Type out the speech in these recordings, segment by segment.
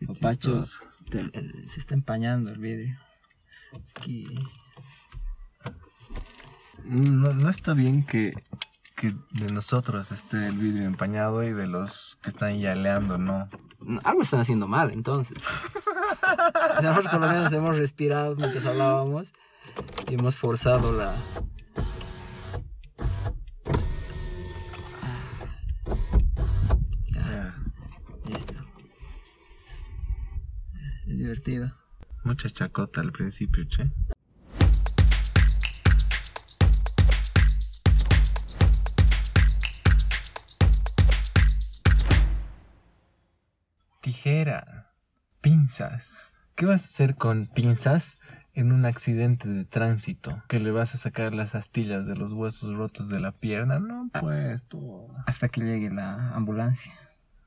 Qué Papacho, chistoso. te- el- se está empañando el vidrio. Aquí. No, no está bien que, que de nosotros esté el vidrio empañado y de los que están yaleando, no. No, Algo están haciendo mal, entonces. Nosotros por lo menos hemos respirado mientras hablábamos y hemos forzado la... divertido. Mucha chacota al principio, che. Tijera, pinzas. ¿Qué vas a hacer con pinzas en un accidente de tránsito? ¿Que le vas a sacar las astillas de los huesos rotos de la pierna? No, pues, tú. Hasta que llegue la ambulancia.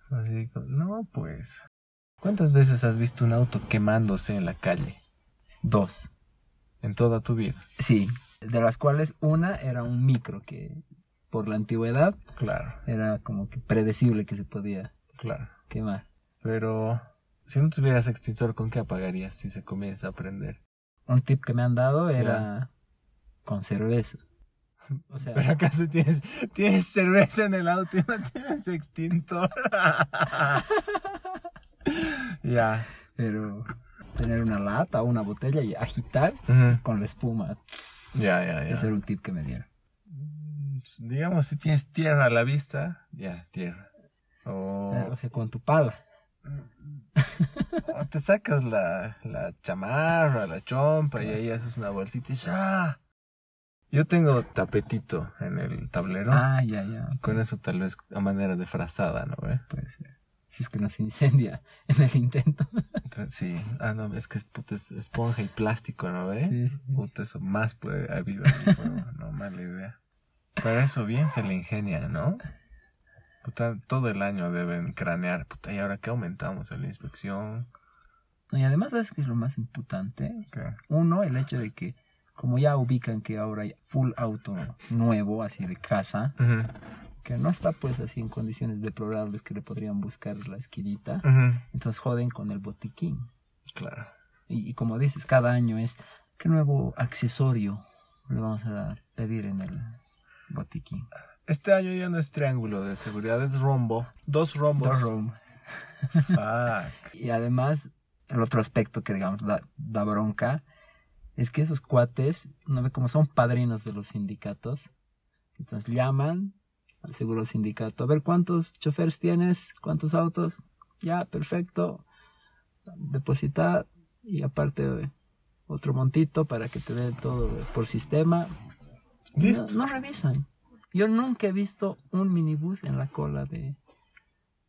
Así no, pues. ¿Cuántas veces has visto un auto quemándose en la calle? Dos. En toda tu vida. Sí, de las cuales una era un micro que por la antigüedad Claro, era como que predecible que se podía claro. quemar. Pero si no tuvieras extintor, ¿con qué apagarías si se comienza a prender? Un tip que me han dado era con cerveza. O sea, Pero acaso tienes, tienes cerveza en el auto y no tienes extintor. ya. pero tener una lata o una botella y agitar con la espuma. Ya, ya, ya. Ese era un tip que me dieron. Mm, Digamos, si tienes tierra a la vista, ya, tierra. O, Claro, que con tu pala. o te sacas la, la chamarra, la chompa y ahí haces una bolsita y ¡ah! Yo tengo tapetito en el tablero. Ah, ya, ya. Con eso tal vez a manera de frazada, ¿no ve? Puede ser. Si es que no se incendia en el intento. Sí. Ah, no, es que es, puta, es esponja y plástico, ¿no ve? Sí, sí. Puta, eso más puede avivar el fuego. no, mala idea. Para eso bien se le ingenian, ¿no? Puta, todo el año deben cranear. Puta, ¿y ahora qué aumentamos? ¿En la inspección? No, y además, ¿sabes qué es lo más imputante? Uno, el hecho de que, como ya ubican que ahora hay full auto nuevo, así de casa, Ujú, que no está pues así en condiciones deplorables que le podrían buscar la esquinita, ujú. entonces joden con el botiquín. Claro. Y, y como dices, cada año es, ¿qué nuevo accesorio le vamos a dar, pedir en el botiquín? Este año ya no es triángulo de seguridad, es rombo. Dos rombos. Dos rom- Fuck. Y además, el otro aspecto que digamos da, da bronca es que esos cuates, no ve como son padrinos de los sindicatos, entonces llaman al seguro del sindicato, a ver cuántos choferes tienes, cuántos autos, ya, perfecto, depositar y aparte eh, otro montito para que te dé todo eh, por sistema. Listo. no revisan. Yo nunca he visto un minibús en la cola de,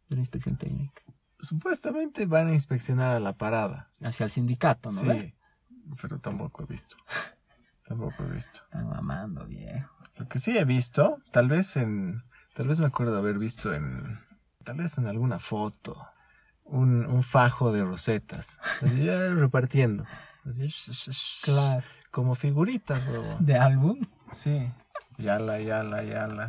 de la inspección técnica. Supuestamente van a inspeccionar a la parada. Hacia el sindicato, ¿no? sí, pero tampoco he visto. Tampoco he visto. Están mamando, viejo. Lo que sí he visto, tal vez en. Tal vez me acuerdo de haber visto en. Tal vez en alguna foto. Un, un fajo de rosetas. Así, ya repartiendo. Así, sh- sh- sh- Claro. Como figuritas, huevón. ¿De álbum? Sí. Yala, yala, yala.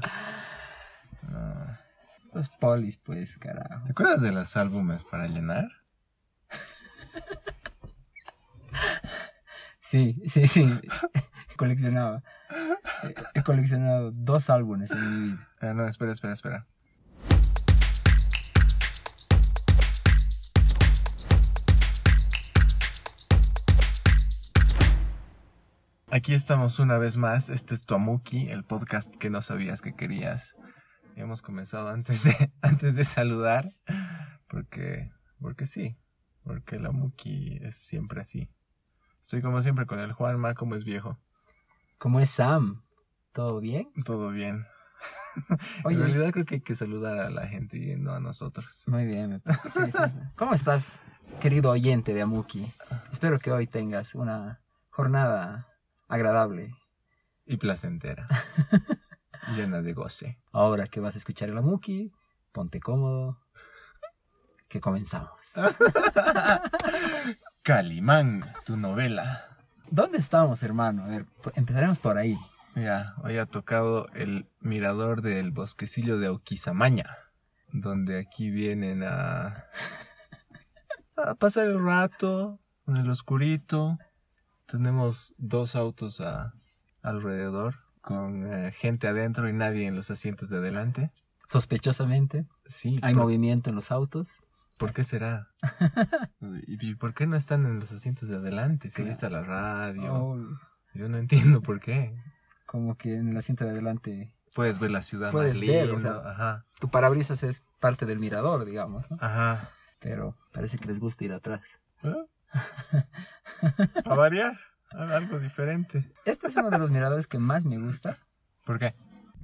No. Estos polis, pues, carajo. ¿Te acuerdas de los álbumes para llenar? Sí, sí, sí. Coleccionaba. He- coleccionado dos álbumes en mi vida. Ah, no, espera, espera, espera. Aquí estamos una vez más. Este es Tuamuki, el podcast que no sabías que querías. Hemos comenzado antes de, antes de saludar. Porque, porque sí. Porque la Muki es siempre así. Estoy como siempre con el Juanma, como es viejo. ¿Cómo es Sam? ¿Todo bien? Todo bien. Oye, en es- realidad creo que hay que saludar a la gente y no a nosotros. Muy bien, me parece. ¿Cómo estás, querido oyente de Amuki? Espero que hoy tengas una jornada agradable. Y placentera. llena de goce. Ahora que vas a escuchar el Amuki, ponte cómodo. Que comenzamos. Calimán, tu novela. ¿Dónde estamos, hermano? A ver, empezaremos por ahí. Ya, hoy ha tocado el mirador del bosquecillo de Oquisamaña, donde aquí vienen a... a pasar el rato en el oscurito. Tenemos dos autos a, alrededor con eh, gente adentro y nadie en los asientos de adelante. Sospechosamente, Sí, hay por- movimiento en los autos. ¿Por qué será? ¿Y por qué no están en los asientos de adelante? Si ahí está la radio. Oh, Yo no entiendo por qué. como que en el asiento de adelante Puedes ver la ciudad Puedes más ver, o sea, Ajá. tu parabrisas es parte del mirador, digamos, ¿no? Ajá. Pero parece que les gusta ir atrás. ¿Eh? A variar. Algo diferente. Este es uno de los miradores que más me gusta ¿Por qué?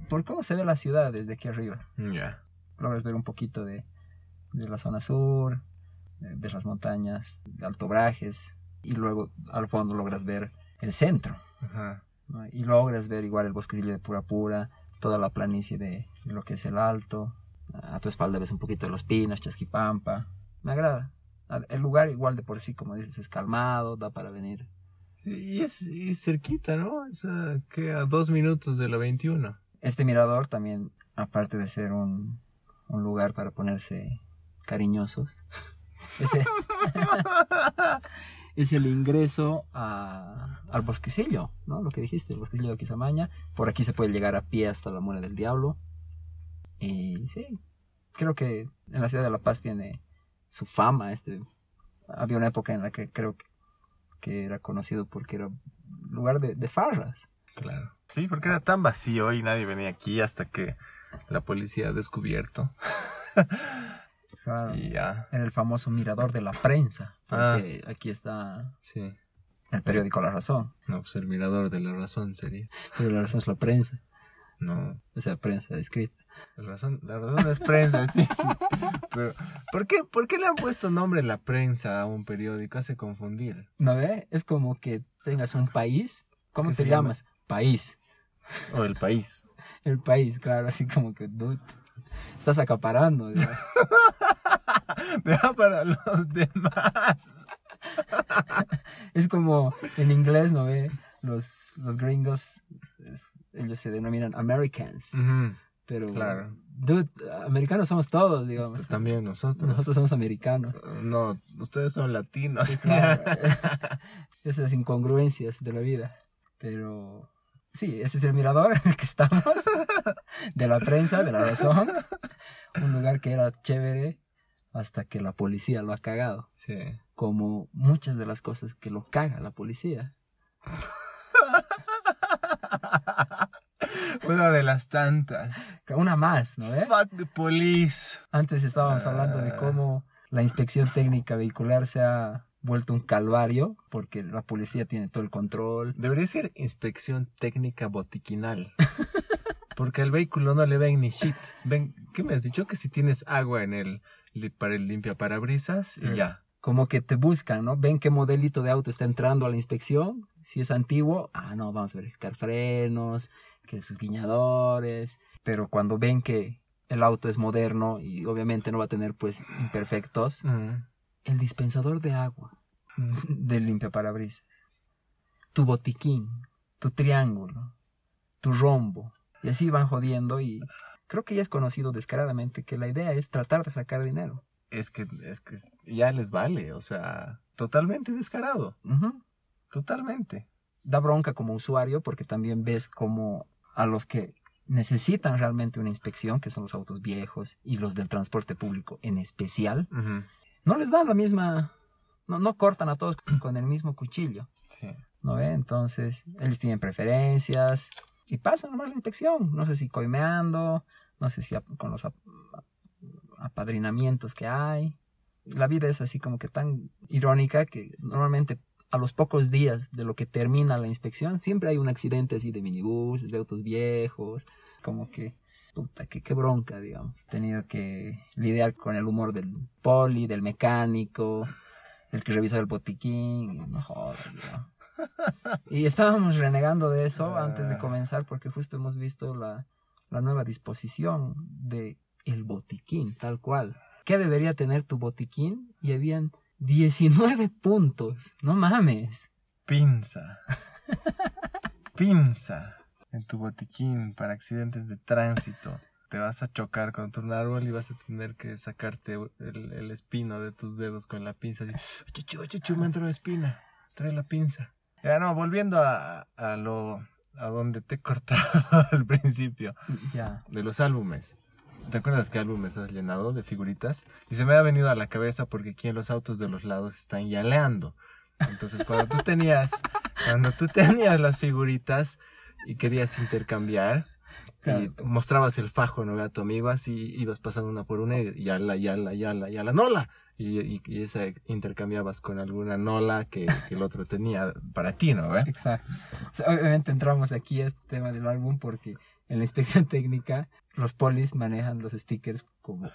por cómo se ve la ciudad desde aquí arriba. Ya. Logras ver un poquito de, de la zona sur, de, las montañas, de Alto Brajes, y luego al fondo logras ver el centro. Ajá. ¿no? Y logras ver igual el bosquecillo de Pura Pura, toda la planicie de, de lo que es el Alto. A tu espalda ves un poquito de los pinos, Chasquipampa. Me agrada. El lugar igual de por sí, como dices, es calmado, da para venir. Sí, y es, y cerquita, ¿no? Es a, ¿qué? a dos minutos de la 21. Este mirador también, aparte de ser un, un lugar para ponerse cariñosos, es el, es el ingreso a- al bosquecillo, ¿no? Lo que dijiste, el bosquecillo de Quizamaña. Por aquí se puede llegar a pie hasta la Muela del Diablo. Y sí, creo que en la ciudad de La Paz tiene su fama. Este, había una época en la que creo que, que era conocido porque era lugar de, de farras. Claro. Sí, porque era tan vacío y nadie venía aquí hasta que la policía ha descubierto. Claro. y ya. en el famoso mirador de la prensa. Ah. Porque aquí está Sí. el periódico La Razón. No, pues el mirador de la razón sería. Pero La Razón es la prensa. No. O sea, prensa escrita. La razón, la razón es prensa, sí, sí. Pero, ¿por qué, ¿por qué le han puesto nombre la prensa a un periódico? Hace confundir. ¿No ve? Es como que tengas un país. ¿Cómo ¿Qué te llama? llamas? País. O el país. El país, claro. Así como que, dude, estás acaparando. Deja para los demás. es como en inglés, ¿no ve? Los, los gringos, es- ellos se denominan Americans. Ujú, Pero, Claro. dude, americanos somos todos, digamos. También nosotros. Nosotros somos americanos. No, ustedes son latinos. Sí, claro. Esas incongruencias de la vida. Pero sí, ese es el mirador en el que estamos. De la prensa, de la razón. Un lugar que era chévere hasta que la policía lo ha cagado. Sí. Como muchas de las cosas que lo caga la policía. Una de las tantas. Una más, ¿no? eh? Fuck the police. Antes estábamos hablando de cómo la inspección técnica vehicular se ha vuelto un calvario porque la policía tiene todo el control. Debería ser inspección técnica botiquinal. Porque al vehículo no le ven ni shit. Ven, ¿qué me has dicho? Que si tienes agua en el para el limpia parabrisas y Mm. ya. como que te buscan, ¿no? Ven qué modelito de auto está entrando a la inspección. Si es antiguo, ah, no, vamos a verificar frenos, que sus guiñadores. Pero cuando ven que el auto es moderno y obviamente no va a tener, pues, imperfectos, Mm. el dispensador de agua del limpiaparabrisas, tu botiquín, tu triángulo, tu rombo. Y así van jodiendo y creo que ya es conocido descaradamente que la idea es tratar de sacar dinero. Es que, es que ya les vale, o sea, totalmente descarado, totalmente. da bronca como usuario porque también ves como a los que necesitan realmente una inspección, que son los autos viejos y los del transporte público en especial, no les dan la misma, no, no cortan a todos con el mismo cuchillo, Sí. ¿no ve? Entonces, ellos tienen preferencias y pasan nomás la inspección, no sé si coimeando, no sé si con los ap- apadrinamientos que hay. La vida es así como que tan irónica que normalmente a los pocos días de lo que termina la inspección siempre hay un accidente así de minibús, de autos viejos, como que puta, que qué bronca, digamos. He tenido que lidiar con el humor del poli, del mecánico, el que revisa el botiquín, no digamos. Y estábamos renegando de eso antes de comenzar porque justo hemos visto la, la nueva disposición de el botiquín, tal cual. ¿Qué debería tener tu botiquín? Y habían 19 puntos. No mames. Pinza. Pinza en tu botiquín para accidentes de tránsito. te vas a chocar contra un árbol y vas a tener que sacarte el, el espino de tus dedos con la pinza. Así, chuchu, chuchu, me entró espina, trae la pinza. Ya no, volviendo a, a lo a donde te he cortado al principio, de los álbumes. ¿Te acuerdas qué álbumes has llenado de figuritas? Y se me ha venido a la cabeza porque aquí en los autos de los lados están yaleando. Entonces, cuando tú tenías, cuando tú tenías las figuritas y querías intercambiar, y mostrabas el fajo, ¿no? A tu amigo así, ibas pasando una por una y yala, yala, yala, yala, nola. Y, y, y esa intercambiabas con alguna nola que, que el otro tenía para ti, ¿no? ¿Ve? Exacto. O sea, obviamente entramos aquí a este tema del álbum porque en la inspección técnica los polis manejan los stickers como,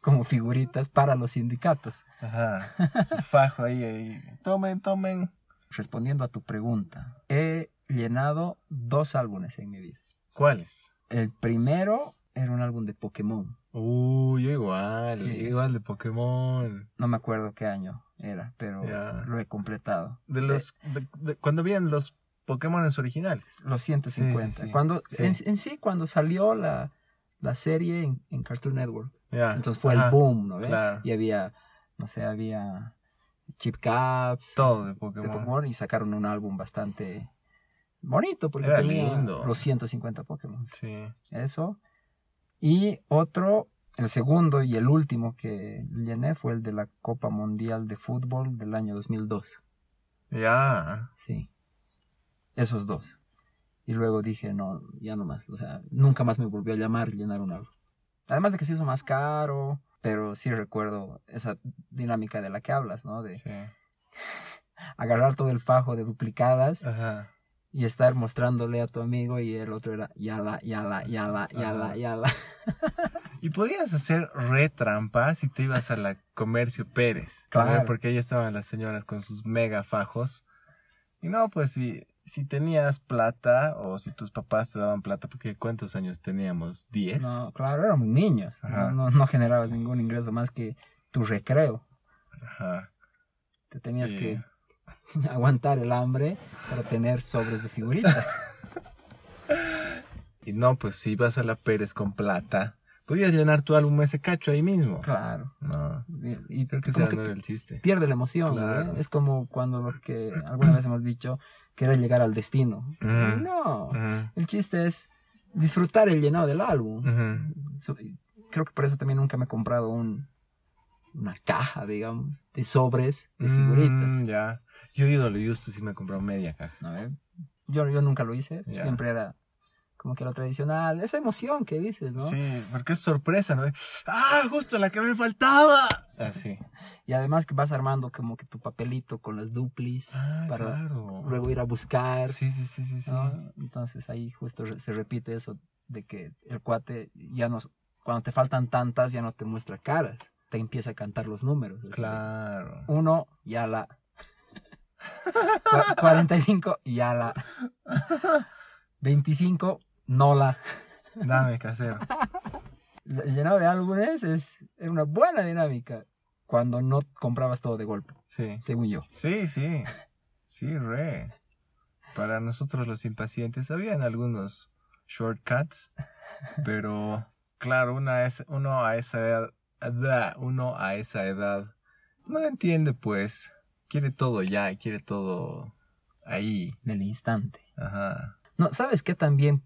como figuritas para los sindicatos. Ajá. Su fajo ahí, ahí. Tomen, tomen. Respondiendo a tu pregunta, he llenado dos álbumes en mi vida. ¿Cuáles? El primero era un álbum de Pokémon. Uy, yo igual. Igual de Pokémon. No me acuerdo qué año era, pero lo he completado. De los, de- de- cuando habían los Pokémones originales. Los 150. Sí, sí, sí. Cuando. En, en sí, cuando salió la, la serie en, en Cartoon Network. Entonces fue Ajá, el boom, ¿no claro. Y había, no sé, había chip caps Todo de de Pokémon. Pokémon y sacaron un álbum bastante bonito porque Era tenía lindo. los 150 Pokémon. Sí. Eso. Y otro, el segundo y el último que llené fue el de la Copa Mundial de Fútbol del año 2002. Ya. Sí. Esos dos. Y luego dije, no, ya no más. O sea, nunca más me volvió a llamar llenar un álbum. Además de que se hizo más caro, pero sí recuerdo esa dinámica de la que hablas, ¿no? De Sí. agarrar todo el fajo de duplicadas Ajá. y estar mostrándole a tu amigo y el otro era yala, yala, yala, yala, yala. Y podías hacer re trampa si te ibas a la Comercio Pérez. Claro. Porque ahí estaban las señoras con sus mega fajos. Y no, pues si, si tenías plata o si tus papás te daban plata, porque ¿cuántos años teníamos? ¿10? No, claro, éramos niños. No, no, no generabas ningún ingreso más que tu recreo. Ajá. Te tenías Sí. que aguantar el hambre para tener sobres de figuritas. Y no, pues si ibas a la Pérez con plata, podías llenar tu álbum ese cacho ahí mismo. Claro. No, Y, y creo que ese que no era el chiste. pierde la emoción. Claro. Es como cuando lo que alguna vez hemos dicho, querer llegar al destino. Ujú. No. Ujú, El chiste es disfrutar el llenado del álbum. So- y Creo que por eso también nunca me he comprado un, una caja, digamos, de sobres de figuritas. Mm, ya. Yo ídolo justo sí me compré media caja. ¿no? ¿Eh? Yo, yo nunca lo hice, Ya. siempre era como que lo tradicional, esa emoción que dices, ¿no? Sí, porque es sorpresa, ¿no? ¡Ah, justo la que me faltaba! Así. Y además que vas armando como que tu papelito con las duplis, Ah, Para claro. luego ir a buscar, Sí, sí, sí, sí, sí. Entonces ahí justo se repite eso de que el cuate ya no, cuando te faltan tantas ya no te muestra caras, te empieza a cantar los números. Claro. Uno, ya la. Cua- 45, ya la. 25, no la. Dame casero. El llenado de álbumes es, es una buena dinámica cuando no comprabas todo de golpe, Sí. según yo. Sí, sí. Sí, re. Para nosotros los impacientes habían algunos shortcuts, pero claro, una es, uno a esa edad, uno a esa edad no entiende pues, quiere todo ya y quiere todo ahí. Del instante. Ajá. No, ¿sabes qué también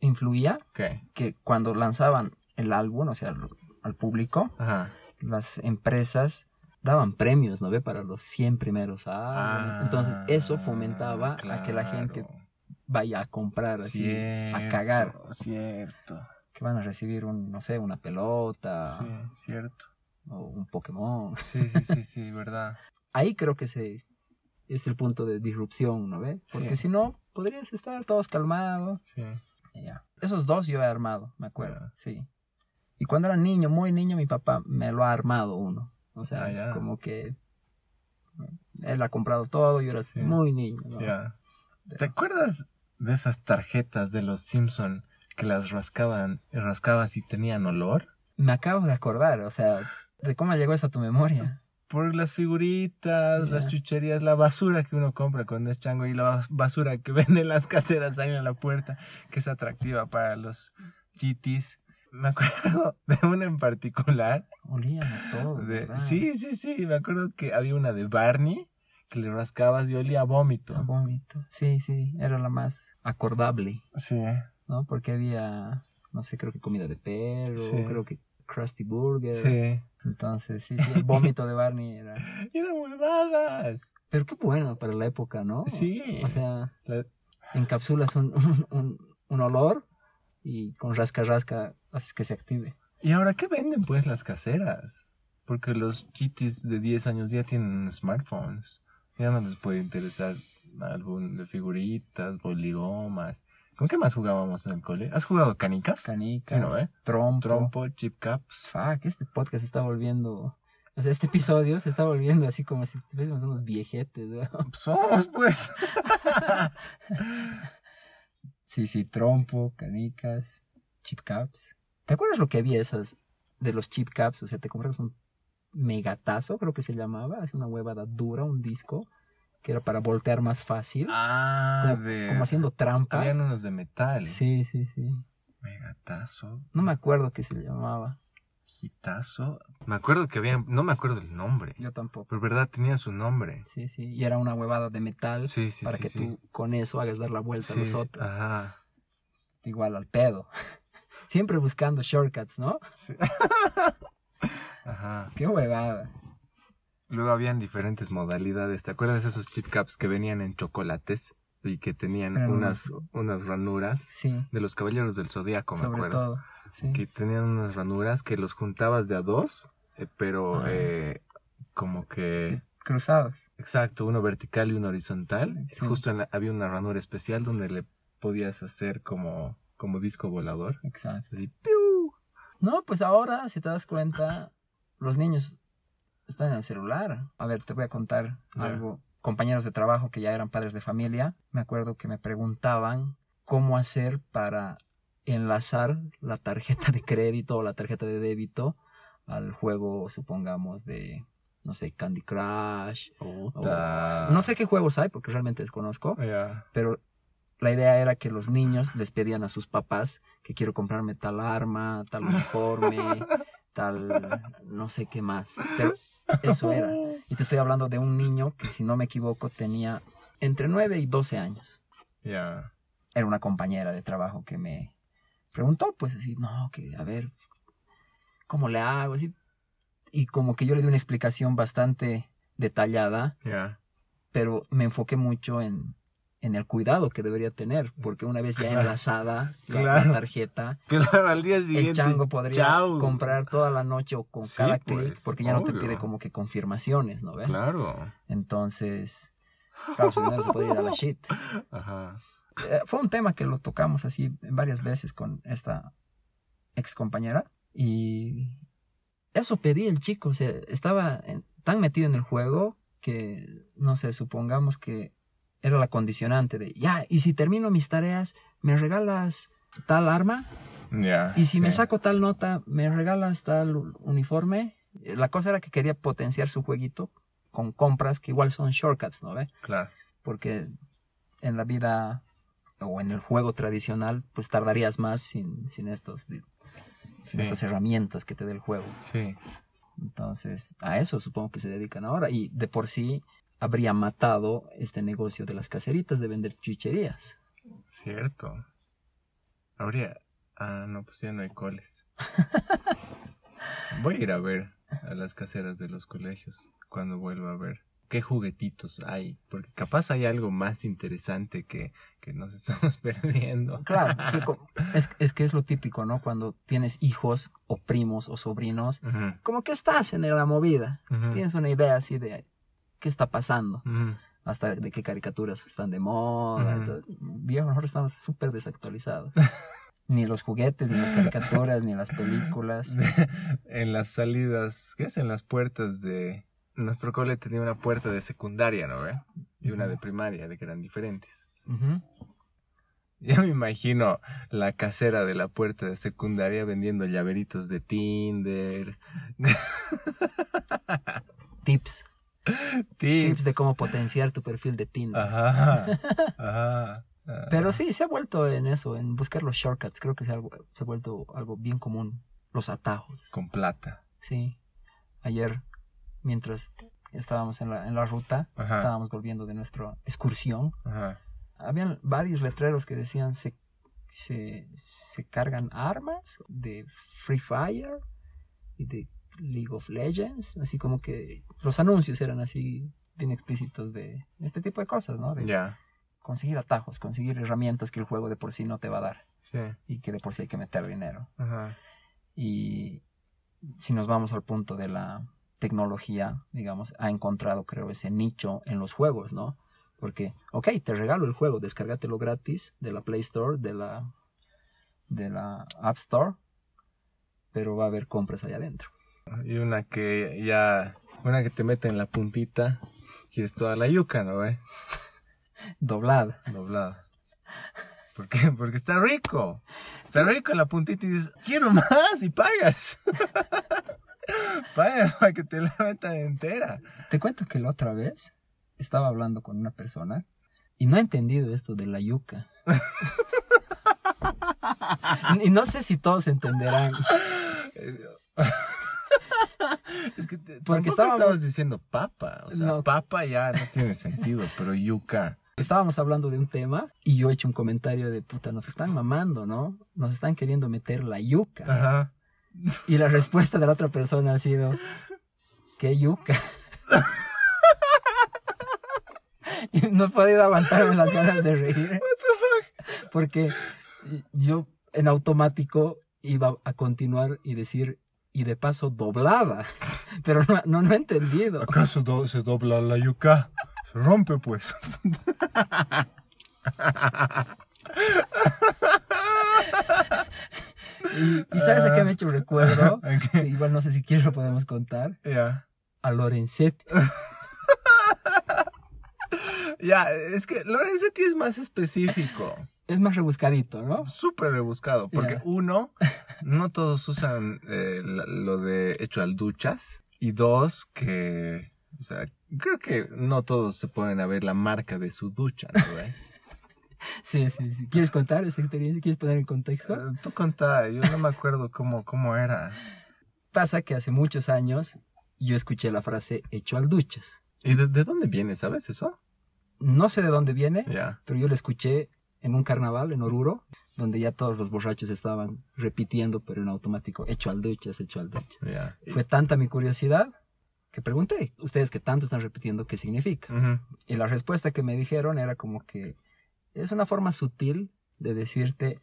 influía? ¿Qué? Que cuando lanzaban el álbum, o sea, al, al público, Ajá. las empresas daban premios, ¿no ve? Para los 100 primeros álbumes. Entonces, eso fomentaba a que la gente Ah, vaya a comprar así, a cagar. Cierto. Que van a recibir un, no sé, una pelota Sí, cierto. o un Pokémon. Sí, sí, sí, sí, verdad. Ahí creo que se, es el punto de disrupción, ¿no ve? Porque Sí. si no, podrías estar todos calmados. Sí. Ya. Esos dos yo he armado, me acuerdo, Ya. sí. Y cuando era niño, muy niño, mi papá me lo ha armado uno. O sea, Ah, como que él ha comprado todo, yo era Sí. muy niño. ¿no? Ya. Pero- ¿Te acuerdas de esas tarjetas de los Simpson que las rascaban, rascabas y tenían olor? Me acabo de acordar, o sea, de cómo llegó eso a tu memoria. Por las figuritas, las chucherías, la basura que uno compra cuando es chango y la bas- basura que venden las caseras ahí en la puerta, que es atractiva para los chitis. me acuerdo de una en particular. Olían a todo. sí, sí, sí, me acuerdo que había una de Barney que le rascabas y olía a vómito. A vómito. Sí, sí, era la más acordable, Sí, ¿no? Porque había, no sé, creo que comida de perro, Sí. creo que Krusty Burger. sí. Entonces, sí, sí, el vómito de Barney era... Eran huevadas. Pero qué bueno para la época, ¿no? Sí. O sea, La- encapsulas un, un, un- un olor y con rasca rasca haces que se active. ¿Y ahora qué venden pues las caseras? Porque los chitis de 10 años ya tienen smartphones. Ya no les puede interesar algún de figuritas, boligomas. ¿Con qué más jugábamos en el cole? ¿Has jugado canicas? Canicas, Sí, ¿no, eh? trompo. Trompo, chip caps. Fuck, este podcast se está volviendo... O sea, este episodio se está volviendo así como si estuviésemos unos viejetes, ¿no? Somos pues. Sí, sí, trompo, canicas, chip caps. ¿Te acuerdas lo que había esas de los chip caps? O sea, te comprabas un megatazo, creo que se llamaba, así una huevada dura, un disco, que era para voltear más fácil, Ah, como, haciendo trampa. Habían unos de metal. Sí, sí, sí. Megatazo. No me acuerdo qué se llamaba. Hitazo. Me acuerdo que había... No me acuerdo el nombre. Yo tampoco. Pero verdad tenía su nombre. Sí, sí. Y era una huevada de metal Sí, sí, para sí. que tú con eso hagas dar la vuelta a los otros. Ajá. Igual al pedo. Siempre buscando shortcuts, ¿no? Sí. Ajá. Qué huevada. Luego habían diferentes modalidades. ¿Te acuerdas de esos chip caps que venían en chocolates y que tenían unas, unas ranuras? Sí, De los caballeros del zodiaco, me sobre acuerdo. todo. Sí. Que tenían unas ranuras que los juntabas de a dos, eh, pero Ah. eh, como que. Sí, Cruzados. Exacto, uno vertical y uno horizontal. Sí. Justo en la- había una ranura especial donde le podías hacer como, como disco volador. Exacto. No, pues ahora, si te das cuenta, los niños están en el celular. A ver, te voy a contar algo. Compañeros de trabajo que ya eran padres de familia, me acuerdo que me preguntaban cómo hacer para enlazar la tarjeta de crédito o la tarjeta de débito al juego, supongamos, de, no sé, Candy Crush. No sé qué juegos hay porque realmente desconozco, Ya. pero la idea era que los niños les pedían a sus papás que quiero comprarme tal arma, tal uniforme, tal no sé qué más. Pero eso era. Y te estoy hablando de un niño que, si no me equivoco, tenía entre 9 y 12 años. Ya. Era una compañera de trabajo que me preguntó, pues así, no, que a ver, ¿cómo le hago? Así, y como que yo le di una explicación bastante detallada, Ya. pero me enfoqué mucho en, en el cuidado que debería tener, porque una vez ya enlazada la- la, tarjeta, Claro, al día siguiente. el chango podría chao. comprar toda la noche o con Sí, cada pues, clic, porque ya no te pide como que confirmaciones, ¿no ves? Claro. Entonces, claro, su dinero se podría ir a la shit. Ajá. Eh, fue un tema que lo tocamos así varias veces con esta ex compañera y eso pedí el chico, o sea, estaba en- tan metido en el juego que, no sé, supongamos que era la condicionante de, ya, y si termino mis tareas, ¿me regalas tal arma? Y si me saco tal nota, ¿me regalas tal uniforme? Eh, La cosa era que quería potenciar su jueguito con compras que igual son shortcuts, ¿no ve? Claro. porque en la vida o en el juego tradicional, pues tardarías más sin, sin estos sin Sí. estas herramientas que te da el juego. Sí. Entonces, a eso supongo que se dedican ahora. Y de por sí habría matado este negocio de las caseritas de vender chucherías. Cierto. Habría. Ah, no, pues ya no hay coles. Voy a ir a ver a las caseras de los colegios cuando vuelva a ver qué juguetitos hay. Porque capaz hay algo más interesante que, que nos estamos perdiendo. Claro, que es, es que es lo típico, ¿no? Cuando tienes hijos o primos o sobrinos, como que estás en la movida. Tienes una idea así de qué está pasando. hasta de qué caricaturas están de moda. Entonces, viejo, nosotros estamos súper desactualizados. ni los juguetes, ni las caricaturas, ni las películas. en las salidas, ¿qué es? En las puertas de... Nuestro cole tenía una puerta de secundaria, ¿no ve? Y una de primaria, de que eran diferentes. Ya me imagino la casera de la puerta de secundaria vendiendo llaveritos de Tinder. Tips. Tips. Tips de cómo potenciar tu perfil de Tinder. Ajá. Ajá. Pero sí, se ha vuelto en eso, en buscar los shortcuts. Creo que se ha, se ha vuelto algo bien común. Los atajos. Con plata. Sí. Ayer, mientras estábamos en la, en la ruta, Ajá. estábamos volviendo de nuestra excursión, Ajá. habían varios letreros que decían se, se, se cargan armas de Free Fire y de League of Legends, así como que los anuncios eran así bien explícitos de este tipo de cosas, ¿no? De conseguir atajos, conseguir herramientas que el juego de por sí no te va a dar Sí. y que de por sí hay que meter dinero. Y si nos vamos al punto de la tecnología, digamos, ha encontrado, creo, ese nicho en los juegos, ¿no? Porque, ok, te regalo el juego, descárgatelo gratis de la Play Store, de la, de la App Store, pero va a haber compras allá adentro. Y una que ya. Una que te mete en la puntita. Quieres toda la yuca, ¿no, güey? Doblada. Doblada. ¿Por qué? Porque está rico. Está rico en la puntita y dices, quiero más y pagas. pagas para que te la metan entera. Te cuento que la otra vez estaba hablando con una persona y no ha entendido esto de la yuca. y no sé si todos entenderán. Es que te, Porque estábamos- estabas diciendo papa. O sea, No. papa ya no tiene sentido, pero yuca. Estábamos hablando de un tema y yo he hecho un comentario de puta, nos están mamando, ¿no? Nos están queriendo meter la yuca. Ajá. Y la respuesta de la otra persona ha sido, ¿qué yuca? y no he podido aguantarme las ganas de reír. Porque yo en automático iba a continuar y decir, y de paso doblada. Pero no, no, no he entendido. ¿Acaso do- se dobla la yuca? Se rompe, pues. Y, y ¿sabes a qué me ha hecho recuerdo? Ok. Que igual no sé si quieres lo podemos contar. Ya. A Lorenzetti. Ya, es que Lorenzetti es más específico. Es más rebuscadito, ¿no? Súper rebuscado. Porque uno, no todos usan eh, lo de hecho al duchas. Y dos, que. O sea, creo que no todos se ponen a ver la marca de su ducha, ¿no, güey? Sí, sí, sí. ¿Quieres contar esa experiencia? ¿Quieres poner en contexto? Eh, Tú contá, yo no me acuerdo cómo, cómo era. Pasa que hace muchos años yo escuché la frase hecho al duchas. ¿Y de, de dónde viene, sabes eso? No sé de dónde viene, pero yo la escuché en un carnaval en Oruro, donde ya todos los borrachos estaban repitiendo, pero en automático, hecho al duchas, hecho al duchas. Ya. Fue tanta mi curiosidad que pregunté, ustedes que tanto están repitiendo, ¿qué significa? Ujú. Y la respuesta que me dijeron era como que es una forma sutil de decirte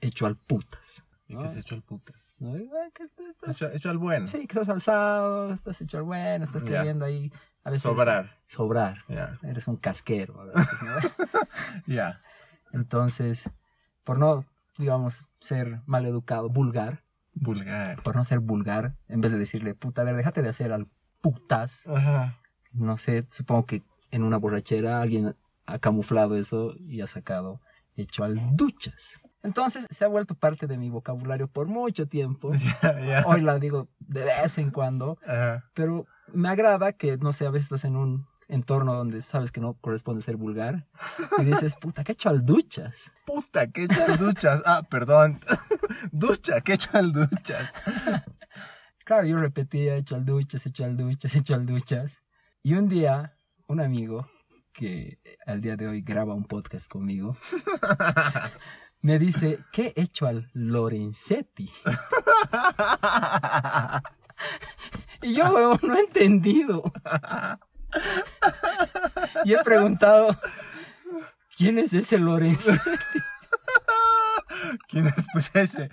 hecho al putas. ¿Y ¿no? qué se echó el putas? ¿No? Que estás- Hecho, hecho al bueno. Sí, que estás alzado, estás hecho al bueno, estás Ya. queriendo ahí a veces Sobrar. sobrar. Ya. Eres un casquero. Ya. Entonces, por no, digamos, ser mal educado, vulgar, Vulgar. por no ser vulgar, en vez de decirle, puta, a ver, déjate de hacer al putas, Ajá. no sé, supongo que en una borrachera alguien ha camuflado eso y ha sacado hecho al duchas. Entonces, se ha vuelto parte de mi vocabulario por mucho tiempo. Hoy la digo de vez en cuando, Ajá. pero me agrada que, no sé, a veces estás en un entorno donde sabes que no corresponde ser vulgar y dices, puta, ¿qué he hecho al duchas? Puta, al duchas. Ah, perdón. Ducha, al duchas. Claro, yo repetía, hecho al duchas, hecho al duchas, hecho al duchas. Y un día, un amigo que al día de hoy graba un podcast conmigo, me dice, ¿qué he hecho al Lorenzetti? Y yo no he entendido. Y he preguntado, ¿quién es ese Lorenzetti? ¿Quién es pues ese?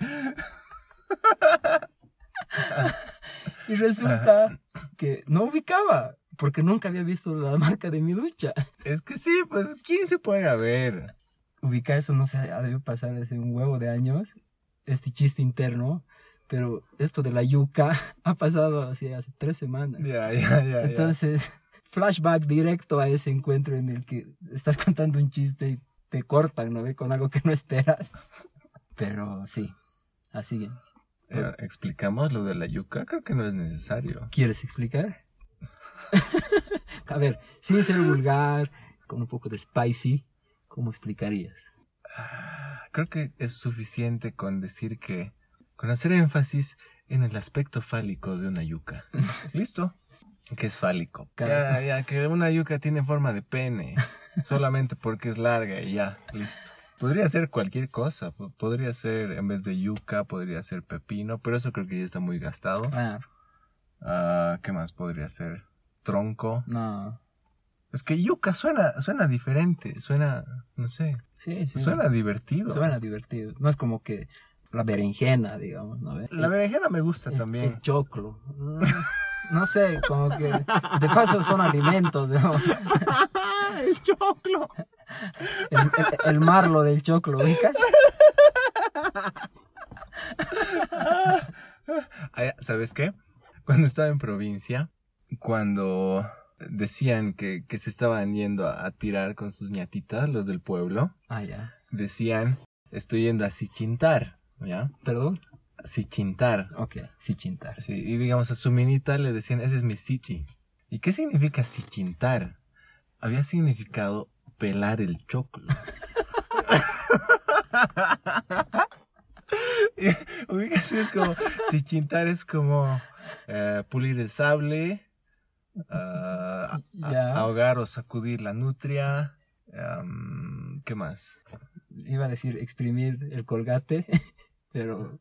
Y resulta que no ubicaba, porque nunca había visto la marca de mi ducha. Es que sí, pues, ¿quién se puede ver? Ubica eso, no sé, ha debido pasar hace un huevo de años, este chiste interno, pero esto de la yuca ha pasado así hace tres semanas. Ya, ya, ya. ya. Entonces, flashback directo a ese encuentro en el que estás contando un chiste y te cortan, ¿no ve? Con algo que no esperas. Pero sí, así. Eh, ¿Explicamos lo de la yuca? Creo que no es necesario. ¿Quieres explicar? a ver, sin ser vulgar, con un poco de spicy, ¿Cómo explicarías? Ah, Creo que es suficiente con decir que, con hacer énfasis en el aspecto fálico de una yuca. ¿Listo? Que es fálico. Ya, ya, que una yuca tiene forma de pene, solamente porque es larga y ya, listo. Podría ser cualquier cosa, po- podría ser, en vez de yuca, podría ser pepino, pero eso creo que ya está muy gastado. Claro. Ah, ¿Qué más podría ser? Tronco. No. Es que yuca suena, suena diferente, suena, no sé, Sí, sí. suena divertido. Suena divertido. No es como que la berenjena, digamos, ¿no? La berenjena me gusta el- también. El choclo. No sé, como que de paso son alimentos, ¿no? el choclo. El, el- el marlo del choclo, ¿ubicas? Ah, ¿Sabes qué? Cuando estaba en provincia, cuando decían que, que se estaban yendo a, a tirar con sus ñatitas, los del pueblo, Ah, ya. decían, estoy yendo a Sichintar, ¿ya? ¿Perdón? Sichintar. Ok, sí chintar. Sí, y digamos a su minita le decían, ese es mi sichi. ¿Y qué significa sichintar? Había significado pelar el choclo. Y, ubicas, es como, sichintar es como eh, pulir el sable, a- Ya. ahogar o sacudir la nutria, am, ¿qué más? Iba a decir exprimir el colgate, pero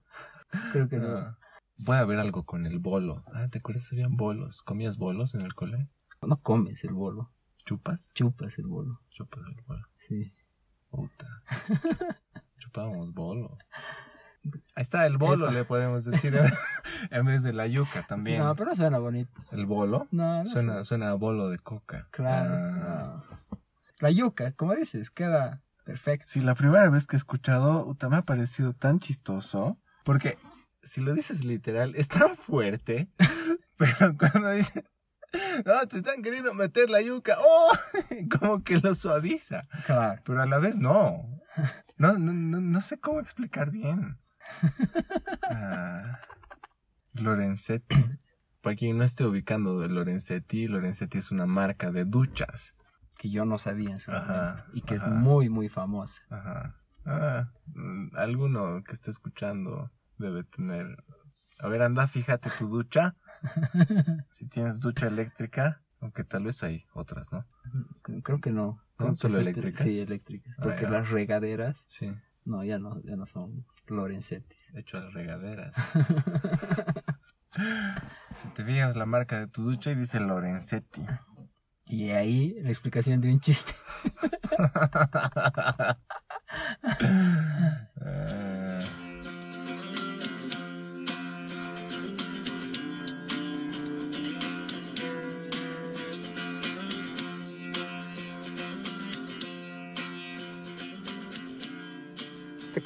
creo que no. Ah, puede haber algo con el bolo. Ah, ¿te acuerdas? Habían bolos. ¿Comías bolos en el cole? No comes el bolo, ¿Chupas? chupas el bolo. Chupas el bolo. Sí. Puta. Chupábamos bolo. Ahí está, el bolo Epa. le podemos decir en- vez de la yuca también. No, pero no suena bonito. El bolo No, no suena, suena a bolo de coca. Claro. Ah. no. La yuca, como dices, queda perfecto. Sí, la primera vez que he escuchado me ha parecido tan chistoso. Porque si lo dices literal, es tan fuerte. pero cuando dice, no, te están queriendo meter la yuca, ¡oh! Como que lo suaviza. Claro. Pero a la vez no. No, no, no, no sé cómo explicar bien. Ah, Lorenzetti. Para quien no esté ubicando de Lorenzetti, Lorenzetti es una marca de duchas. Que yo no sabía en su Ajá, momento. Y que ajá. es muy, muy famosa. Ajá. Ah, mm, alguno que esté escuchando debe tener. A ver, anda, fíjate tu ducha. Si tienes ducha eléctrica, aunque tal vez hay otras, ¿no? Creo que no. ¿No? ¿Solo fuiste- eléctricas? Sí, eléctricas. Ah, Porque las regaderas, Sí, no, ya no, ya no son Lorenzetti. hecho las regaderas. Si te fijas la marca de tu ducha y dice Lorenzetti. Y ahí la explicación de un chiste. Ah,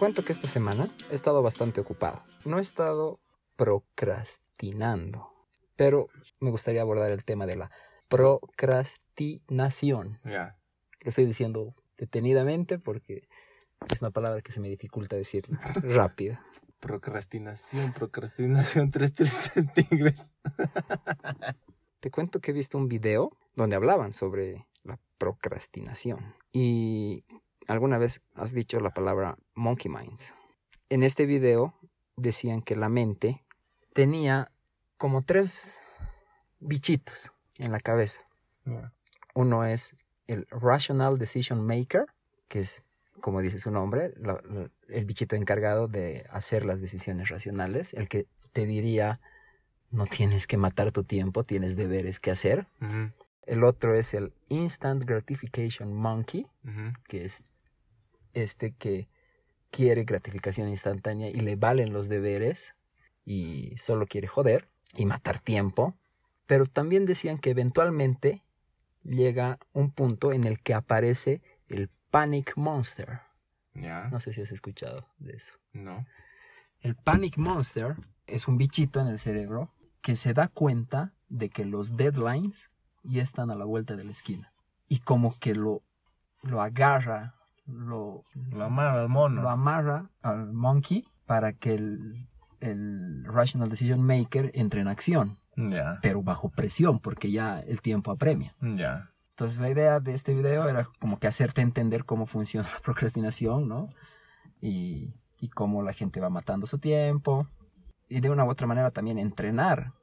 cuento que esta semana he estado bastante ocupado. No he estado procrastinando, pero me gustaría abordar el tema de la procrastinación. ya. Lo estoy diciendo detenidamente porque es una palabra que se me dificulta decir rápido. Procrastinación, procrastinación, tres tristes tigres. Te cuento que he visto un video donde hablaban sobre la procrastinación. Y alguna vez has dicho la palabra monkey minds. En este video decían que la mente tenía como tres bichitos en la cabeza. Uno es el rational decision maker, que es, como dice su nombre, la- la- el bichito encargado de hacer las decisiones racionales, el que te diría, no tienes que matar tu tiempo, tienes deberes que hacer. El otro es el instant gratification monkey, que es este que quiere gratificación instantánea y le valen los deberes y solo quiere joder y matar tiempo. Pero también decían que eventualmente llega un punto en el que aparece el panic monster. No sé si has escuchado de eso. No. El panic monster es un bichito en el cerebro que se da cuenta de que los deadlines ya están a la vuelta de la esquina. Y como que lo, lo agarra, lo, Lo amarra al mono. lo amarra al monkey para que el, el rational decision maker entre en acción, Ya. pero bajo presión porque ya el tiempo apremia. Ya. Entonces la idea de este video era como que hacerte entender cómo funciona la procrastinación, ¿no? Y, y cómo la gente va matando su tiempo. Y de una u otra manera también entrenar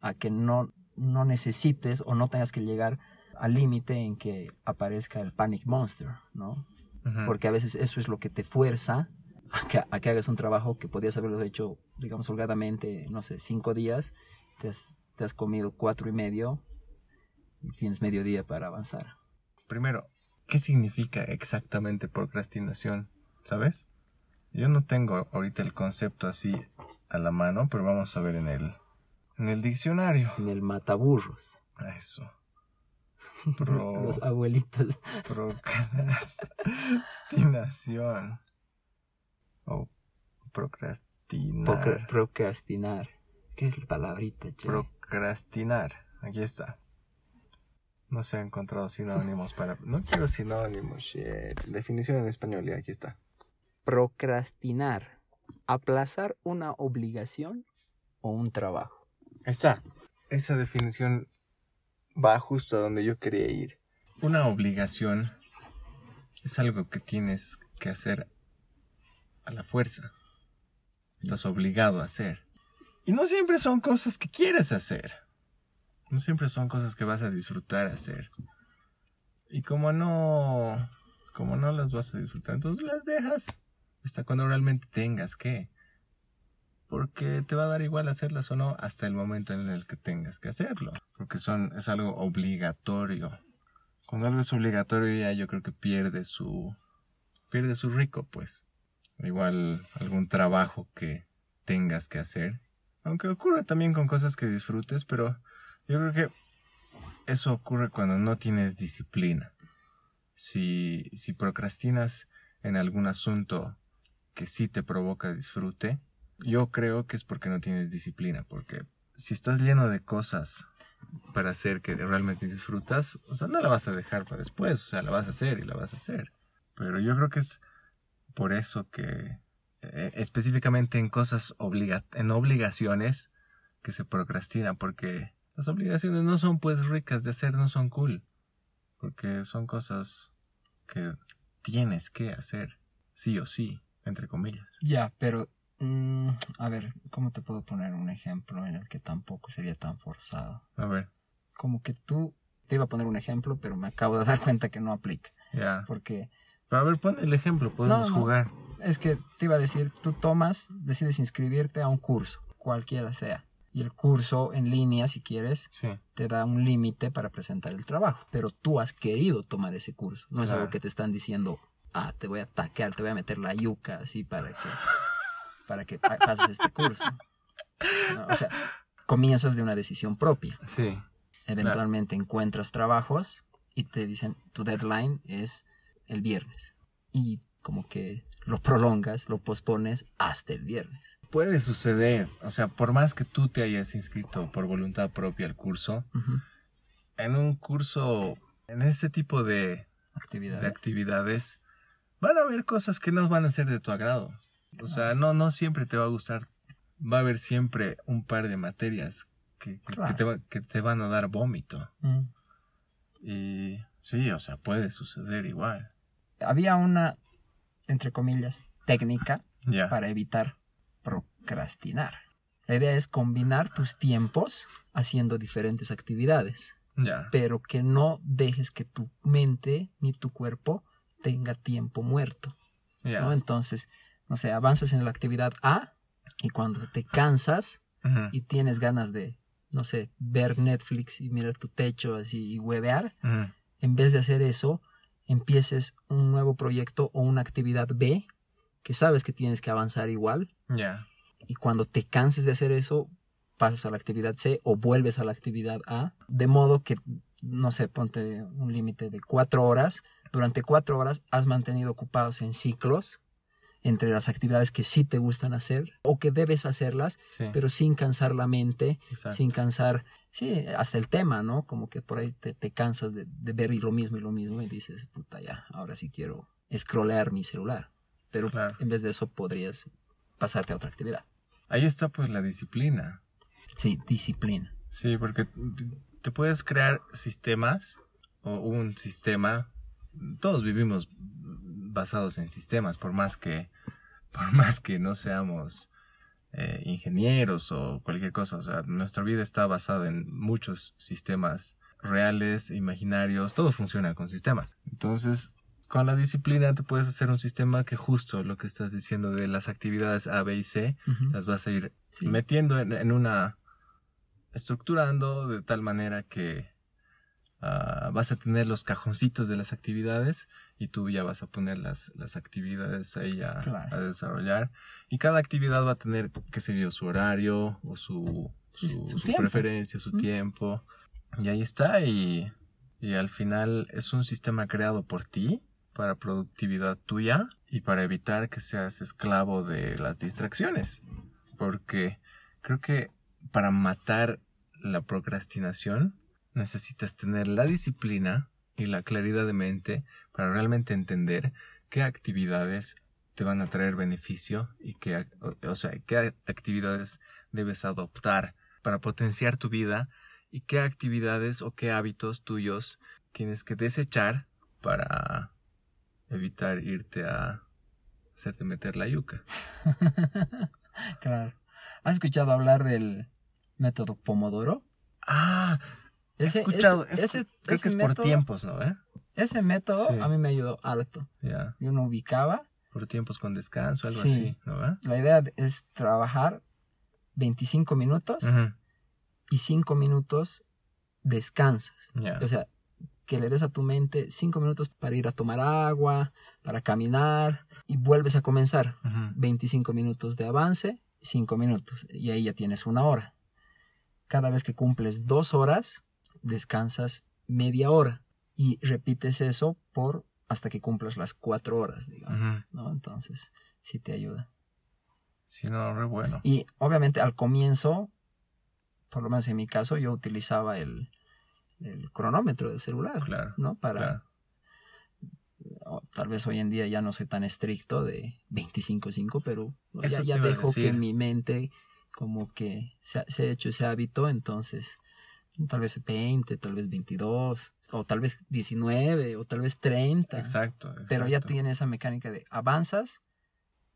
a que no, no necesites o no tengas que llegar al límite en que aparezca el panic monster, ¿no? Porque a veces eso es lo que te fuerza a que, a que hagas un trabajo que podías haberlo hecho, digamos, holgadamente, no sé, cinco días, te has, te has comido cuatro y medio y tienes medio día para avanzar. Primero, ¿qué significa exactamente procrastinación? ¿Sabes? Yo no tengo ahorita el concepto así a la mano, pero vamos a ver en el, en el diccionario. En el mataburros, Eso. Pro- los abuelitos. Procrastinación. O procrastinar. Procra- procrastinar. ¿Qué es la palabrita, che? Procrastinar. Aquí está. No se ha encontrado sinónimos para. No quiero sinónimos, shit. Definición en español, y aquí está. Procrastinar. Aplazar una obligación o un trabajo. Está. Esa definición va justo a donde yo quería ir. Una obligación es algo que tienes que hacer a la fuerza. Estás obligado a hacer. Y no siempre son cosas que quieres hacer. No siempre son cosas que vas a disfrutar hacer. Y como no, como no las vas a disfrutar, entonces las dejas hasta cuando realmente tengas que. Porque te va a dar igual hacerlas o no hasta el momento en el que tengas que hacerlo. Porque son, es algo obligatorio. Cuando algo es obligatorio ya yo creo que pierde su, pierde su rico, pues. Igual algún trabajo que tengas que hacer. Aunque ocurre también con cosas que disfrutes, pero yo creo que eso ocurre cuando no tienes disciplina. Si, si procrastinas en algún asunto que sí te provoca disfrute, yo creo que es porque no tienes disciplina, porque si estás lleno de cosas para hacer que realmente disfrutas, o sea, no la vas a dejar para después, o sea, la vas a hacer y la vas a hacer. Pero yo creo que es por eso que eh, específicamente en cosas en obligaciones que se procrastina, porque las obligaciones no son pues ricas de hacer, no son cool, porque son cosas que tienes que hacer, sí o sí, entre comillas. Ya, pero mm, a ver, ¿cómo te puedo poner un ejemplo en el que tampoco sería tan forzado? A ver, Como que tú te iba a poner un ejemplo, pero me acabo de dar cuenta que no aplica, ya. porque Pero a ver, pon el ejemplo, podemos No, no. jugar. es que te iba a decir, tú tomas, decides inscribirte a un curso, cualquiera sea, y el curso en línea, si quieres, Sí, te da un límite para presentar el trabajo, pero tú has querido tomar ese curso, no es algo que te están diciendo, ah, te voy a atacar, te voy a meter la yuca así para que, para que pa- pases este curso. No, o sea, comienzas de una decisión propia. sí, Eventualmente encuentras trabajos y te dicen, tu deadline es el viernes. Y como que lo prolongas, lo pospones hasta el viernes. puede suceder. O sea, por más que tú te hayas inscrito por voluntad propia al curso, en un curso, en ese tipo de, Actividades. de actividades, van a haber cosas que no van a ser de tu agrado. O sea, no, no siempre te va a gustar. Va a haber siempre un par de materias que, que- que Claro. te, va- que te van a dar vómito. Mm. Y sí, o sea, puede suceder igual. Había una, entre comillas, técnica para evitar procrastinar. La idea es combinar tus tiempos haciendo diferentes actividades, pero que no dejes que tu mente ni tu cuerpo tenga tiempo muerto. ¿no? Entonces, no sé, avanzas en la actividad A y cuando te cansas y tienes ganas de, no sé, ver Netflix y mirar tu techo así y huevear, en vez de hacer eso, empieces un nuevo proyecto o una actividad B que sabes que tienes que avanzar igual Ya. y cuando te canses de hacer eso, pasas a la actividad C o vuelves a la actividad A, de modo que, no sé, ponte un límite de cuatro horas. Durante cuatro horas has mantenido ocupados en ciclos entre las actividades que sí te gustan hacer o que debes hacerlas, Sí. pero sin cansar la mente, exacto. sin cansar, sí, hasta el tema, ¿no? Como que por ahí te, te cansas de, de ver y lo mismo y lo mismo y dices, puta, ya, ahora sí quiero scrollear mi celular. Pero Claro. en vez de eso podrías pasarte a otra actividad. Ahí está pues la disciplina. Sí, disciplina. Sí, porque te puedes crear sistemas o un sistema, todos vivimos basados en sistemas, por más que, por más que no seamos eh, ingenieros o cualquier cosa, o sea, nuestra vida está basada en muchos sistemas reales, imaginarios, todo funciona con sistemas. Entonces, con la disciplina te puedes hacer un sistema que justo lo que estás diciendo de las actividades A, B y C, las vas a ir Sí. metiendo en, en una, estructurando de tal manera que ah, vas a tener los cajoncitos de las actividades y tú ya vas a poner las, las actividades ahí a, Claro. a desarrollar. Y cada actividad va a tener, qué sé yo, su horario o su, su, su preferencia, su Mm. tiempo. Y ahí está. Y, y al final es un sistema creado por ti para productividad tuya y para evitar que seas esclavo de las distracciones. Porque creo que para matar la procrastinación necesitas tener la disciplina y la claridad de mente para realmente entender qué actividades te van a traer beneficio y qué, o sea, qué actividades debes adoptar para potenciar tu vida y qué actividades o qué hábitos tuyos tienes que desechar para evitar irte a hacerte meter la yuca. claro. ¿Has escuchado hablar del método Pomodoro? Ah, he Ese- escuchado, ese- es- ese- creo ese que es por método- tiempos, ¿no? ¿Eh? Ese método Sí. a mí me ayudó harto. Ya, Yo no ubicaba. por tiempos con descanso, algo Sí. así, ¿no? ¿Eh? La idea es trabajar 25 minutos Ujú, y 5 minutos descansas. Ya, O sea, que le des a tu mente 5 minutos para ir a tomar agua, para caminar y vuelves a comenzar. ujú, 25 minutos de avance, 5 minutos y ahí ya tienes una hora. Cada vez que cumples dos horas, descansas media hora y repites eso por hasta que cumplas las cuatro horas, digamos. ¿no? Entonces, sí te ayuda. Sí, no, re bueno. Y obviamente al comienzo, por lo menos en mi caso, yo utilizaba el, el cronómetro del celular, Claro, ¿no? Para, claro. o tal vez hoy en día ya no soy tan estricto de 25-5, pero ya, ya dejo que mi mente como que se, se ha hecho ese hábito, entonces tal vez 20, tal vez 22, o tal vez 19, o tal vez 30, Exacto, pero ya tiene esa mecánica de avanzas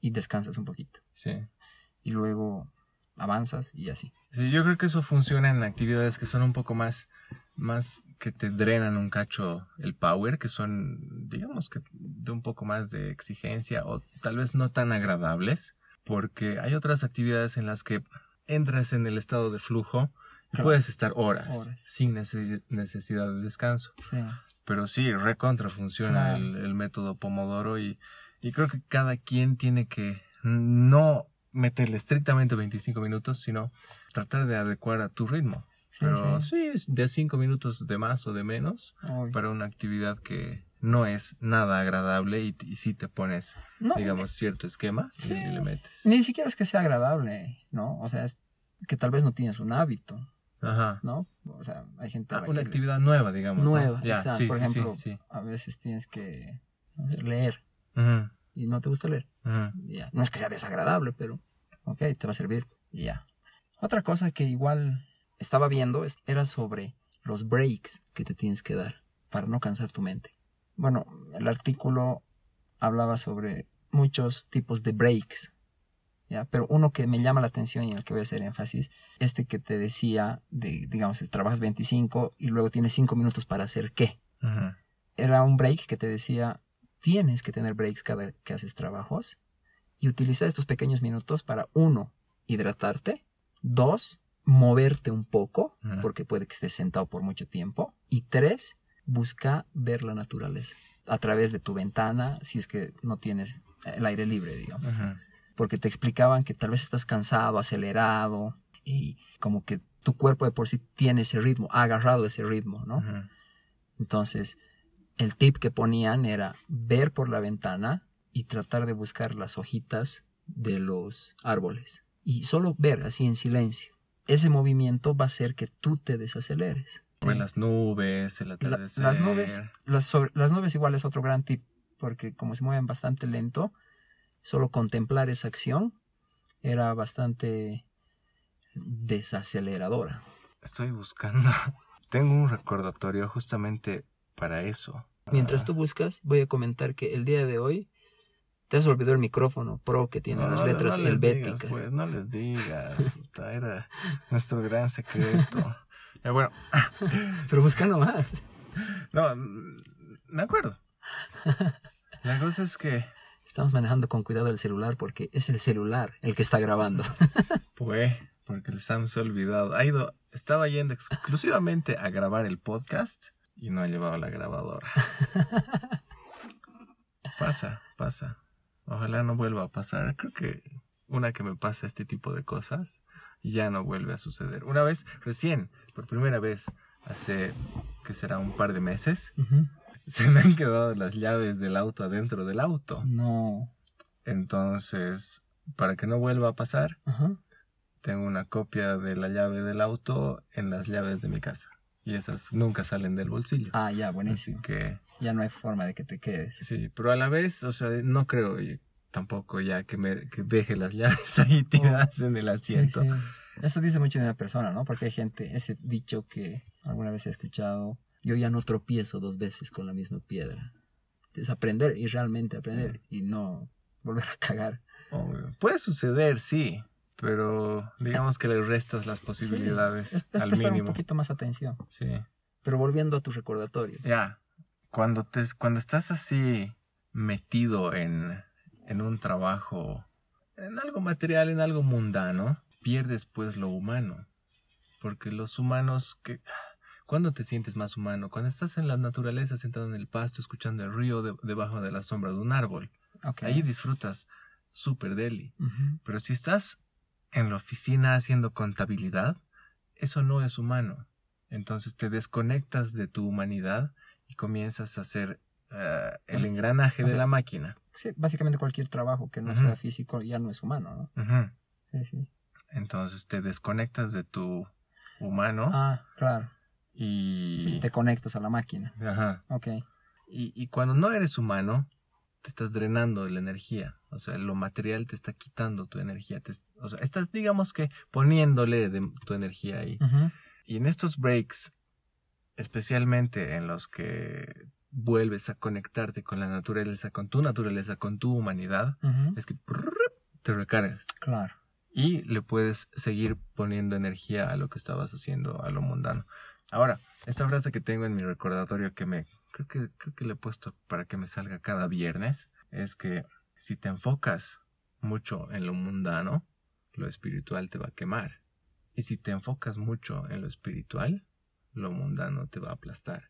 y descansas un poquito, Sí. y luego avanzas y así. Sí, yo creo que eso funciona en actividades que son un poco más, más que te drenan un cacho el power, que son, digamos que de un poco más de exigencia o tal vez no tan agradables, porque hay otras actividades en las que entras en el estado de flujo Claro. puedes estar horas, Horas. sin nece- necesidad de descanso. Sí. Pero sí, recontra funciona Claro. el, el método Pomodoro y, y creo que cada quien tiene que no meterle estrictamente 25 minutos, sino tratar de adecuar a tu ritmo. Sí, Pero sí. de 5 minutos de más o de menos para una actividad que no es nada agradable y, y si te pones, No, digamos, cierto esquema Sí. y, le metes. Ni siquiera es que sea agradable, ¿no? O sea, es que tal vez no tienes un hábito, Ajá. ¿no? O sea, hay gente Ah, una actividad nueva, digamos. ¿no? nueva. Exacto. sí, Por sí, ejemplo, sí. a veces tienes que no leer y no te gusta leer. No es que sea desagradable, pero ok, te va a servir y ya. Otra cosa que igual estaba viendo era sobre los breaks que te tienes que dar para no cansar tu mente. Bueno, el artículo hablaba sobre muchos tipos de breaks, ¿ya? Pero uno que me llama la atención y en el que voy a hacer énfasis, este que te decía de, digamos, trabajas 25 y luego tienes 5 minutos para hacer qué. Era un break que te decía, tienes que tener breaks cada que haces trabajos y utilizar estos pequeños minutos para, uno, hidratarte, dos, moverte un poco, porque puede que estés sentado por mucho tiempo, y tres, busca ver la naturaleza a través de tu ventana, si es que no tienes el aire libre, digamos. Porque te explicaban que tal vez estás cansado, acelerado, y como que tu cuerpo de por sí tiene ese ritmo, ha agarrado ese ritmo, ¿no? Entonces, el tip que ponían era ver por la ventana y tratar de buscar las hojitas de los árboles. Y solo ver así en silencio. Ese movimiento va a hacer que tú te desaceleres. Sí. las nubes, el La- las nubes, las, sobre- las nubes igual es otro gran tip, porque como se mueven bastante lento, solo contemplar esa acción era bastante desaceleradora. Estoy buscando. Tengo un recordatorio justamente para eso. Mientras Ah, tú buscas, voy a comentar que el día de hoy te has olvidado el micrófono Pro que tiene no, las no, no letras les digas, helvéticas. pues, no les digas. Era nuestro gran secreto. Eh, bueno, Pero busca nomás. no, me acuerdo. La cosa es que, Estamos manejando con cuidado el celular porque es el celular el que está grabando. pues, porque el Sam se ha olvidado. Ha ido, estaba yendo exclusivamente a grabar el podcast y no ha llevado la grabadora. Pasa, pasa. Ojalá no vuelva a pasar. Creo que una que me pasa este tipo de cosas ya no vuelve a suceder. Una vez, recién, por primera vez, hace, que será un par de meses, Ujú. se me han quedado las llaves del auto adentro del auto. No. Entonces, para que no vuelva a pasar, Ajá. tengo una copia de la llave del auto en las llaves de mi casa. Y esas nunca salen del bolsillo. Ah, ya, Así buenísimo. que, Ya no hay forma de que te quedes. sí, pero a la vez, o sea, no creo tampoco ya que me que deje las llaves ahí tiradas en el Sí, asiento. sí. Eso dice mucho de una persona, ¿no? Porque hay gente, ese dicho que alguna vez he escuchado, yo ya no tropiezo dos veces con la misma piedra. Es aprender y realmente aprender y no volver a cagar. Obvio. Puede suceder, sí, pero digamos que le restas las posibilidades Sí, es, es al prestar un mínimo. poquito más atención. Sí. Pero volviendo a tu recordatorio. Ya, cuando, te, cuando estás así metido en, en un trabajo, en algo material, en algo mundano, pierdes pues lo humano. Porque los humanos que... ¿Cuándo te sientes más humano? Cuando estás en la naturaleza, sentado en el pasto, escuchando el río de- debajo de la sombra de un árbol. Ok. Ahí disfrutas súper deli. Pero si estás en la oficina haciendo contabilidad, eso no es humano. Entonces te desconectas de tu humanidad y comienzas a hacer eh, el engranaje o de la máquina. Sí, básicamente cualquier trabajo que no sea físico ya no es humano, ¿no? Ujú. Sí, sí. Entonces te desconectas de tu humano Ah, claro. Y... Sí, te conectas a la máquina. Ajá. Ok. Y, y cuando no eres humano, te estás drenando de la energía. O sea, lo material te está quitando tu energía. Te- o sea, estás, digamos que, poniéndole de tu energía ahí. Y en estos breaks, especialmente en los que vuelves a conectarte con la naturaleza, con tu naturaleza, con tu humanidad, es que te recargas Claro. y le puedes seguir poniendo energía a lo que estabas haciendo, a lo mundano. Ahora, esta frase que tengo en mi recordatorio que me creo que creo que le he puesto para que me salga cada viernes es que si te enfocas mucho en lo mundano, lo espiritual te va a quemar. Y si te enfocas mucho en lo espiritual, lo mundano te va a aplastar.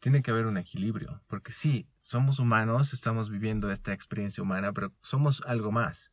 Tiene que haber un equilibrio, porque sí, somos humanos, estamos viviendo esta experiencia humana, pero somos algo más.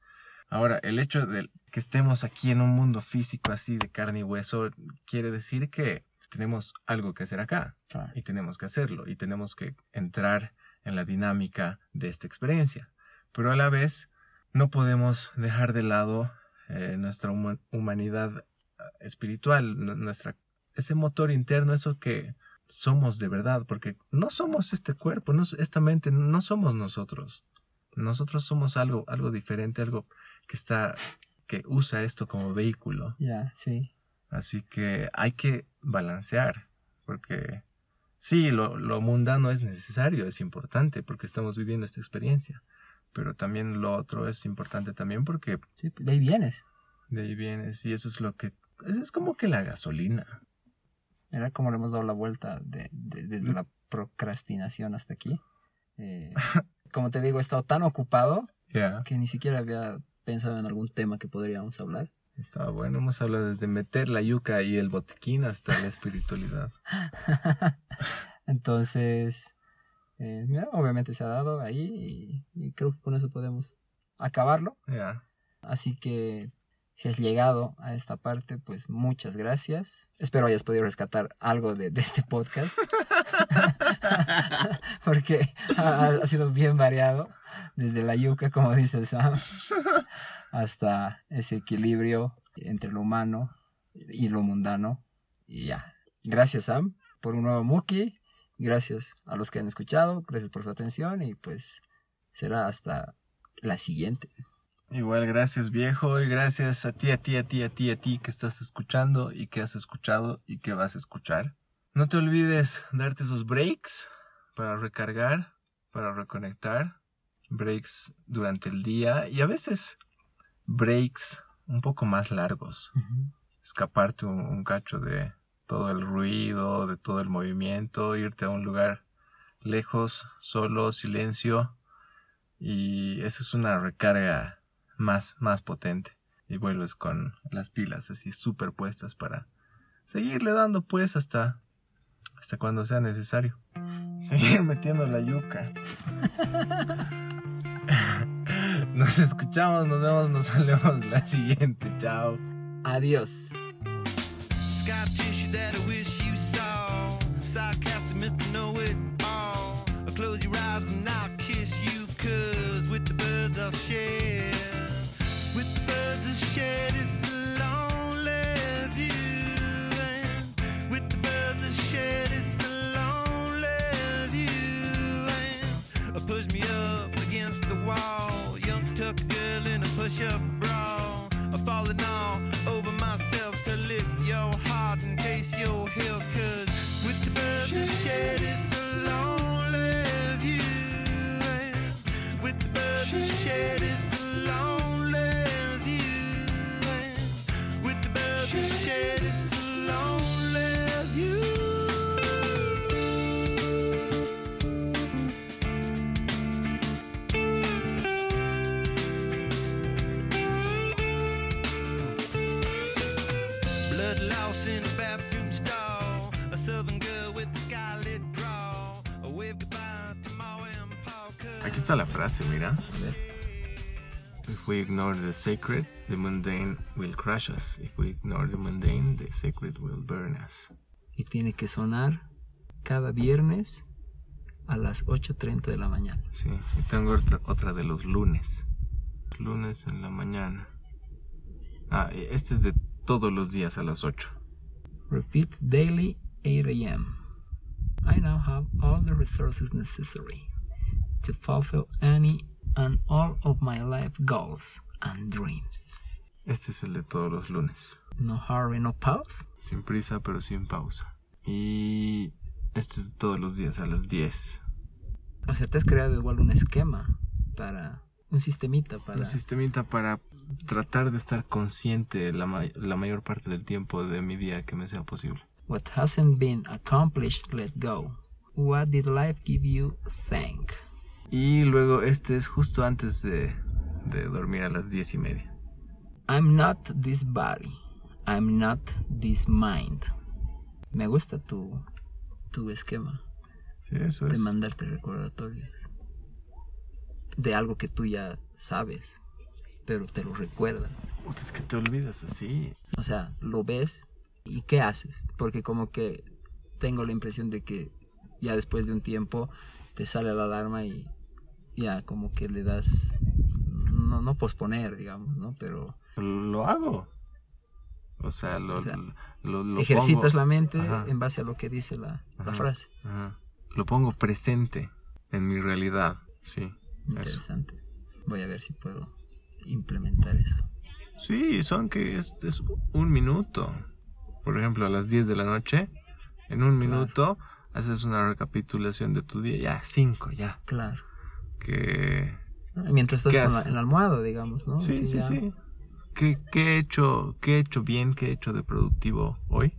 Ahora, el hecho de que estemos aquí en un mundo físico así de carne y hueso quiere decir que tenemos algo que hacer acá Claro. y tenemos que hacerlo y tenemos que entrar en la dinámica de esta experiencia. Pero a la vez no podemos dejar de lado eh, nuestra huma- humanidad ah, espiritual, nu- nuestra, ese motor interno, eso que somos de verdad, porque no somos este cuerpo, no, esta mente, no somos nosotros. Nosotros somos algo, algo diferente, algo que está, que usa esto como vehículo. Ya, sí. Así que hay que balancear, porque sí, lo, lo mundano es necesario, es importante, porque estamos viviendo esta experiencia, pero también lo otro es importante también porque Sí, pues, de ahí vienes. de ahí vienes y eso es lo que, eso es como que la gasolina. Mira cómo le hemos dado la vuelta de, la procrastinación hasta aquí. Eh, como te digo, he estado tan ocupado que ni siquiera había pensado en algún tema que podríamos hablar. Estaba bueno, hemos hablado desde meter la yuca y el botequín hasta la espiritualidad. Entonces, eh, mira, obviamente se ha dado ahí y, y creo que con eso podemos acabarlo. Ya, Así que si has llegado a esta parte, pues muchas gracias. Espero hayas podido rescatar algo de, de este podcast. Porque ha, ha sido bien variado. Desde la yuca, como dice Sam, hasta ese equilibrio entre lo humano y lo mundano. Y ya. Gracias, Sam, por un nuevo Muki. Gracias a los que han escuchado. Gracias por su atención. Y pues será hasta la siguiente. Igual gracias viejo y gracias a ti, a ti, a ti, a ti, a ti que estás escuchando y que has escuchado y que vas a escuchar. No te olvides darte esos breaks para recargar, para reconectar, breaks durante el día y a veces breaks un poco más largos. Escaparte un, un cacho de todo el ruido, de todo el movimiento, irte a un lugar lejos, solo, silencio y esa es una recarga más, más potente y vuelves con las pilas así superpuestas para seguirle dando pues hasta hasta cuando sea necesario. Seguir metiendo la yuca. Nos escuchamos, nos vemos, nos salemos la siguiente. Chao. Adiós. Frase, mira. A ver. If we ignore the sacred, the mundane will crush us. If we ignore the mundane, the sacred will burn us. Y tiene que sonar cada viernes a las 8.30 de la mañana. Sí, y tengo otra, otra de los lunes. Lunes en la mañana. Ah, y este es de todos los días a las 8. Repeat daily 8 a.m. I now have all the resources necessary to fulfill any and all of my life goals and dreams. Este es el de todos los lunes. No hurry, no pause. Sin prisa, pero sin pausa. Y este es de todos los días a las 10. O sea, te has creado igual un esquema para un sistemita para Un sistemita para tratar de estar consciente la, ma- la mayor parte del tiempo de mi día que me sea posible. what hasn't been accomplished, let go. What did life give you? Thank. Y luego este es justo antes de, de dormir a las 10 y media. I'm not this body. I'm not this mind. Me gusta tu, tu esquema Sí, eso de es. mandarte recordatorios de algo que tú ya sabes, pero te lo recuerda. Puta, es que te olvidas así. O sea, lo ves y ¿qué haces? Porque como que tengo la impresión de que ya después de un tiempo te sale la alarma y ya como que le das, no, no posponer, digamos, ¿no? Pero Lo hago. O sea, lo, O sea, lo, lo ejercitas pongo- la mente Ajá. en base a lo que dice la, la frase. Ajá. Lo pongo presente en mi realidad. Sí. Eso. Interesante. Voy a ver si puedo implementar eso. Sí, son que es, es un minuto. Por ejemplo, a las 10 de la noche, en un minuto haces una recapitulación de tu día. Ya, cinco, ya. Claro. Que Y Mientras estás ¿Qué con la, en la almohada, digamos, ¿no? Sí, Así sí, ya. sí. ¿Qué, qué he hecho, ¿Qué he hecho bien, qué he hecho de productivo hoy?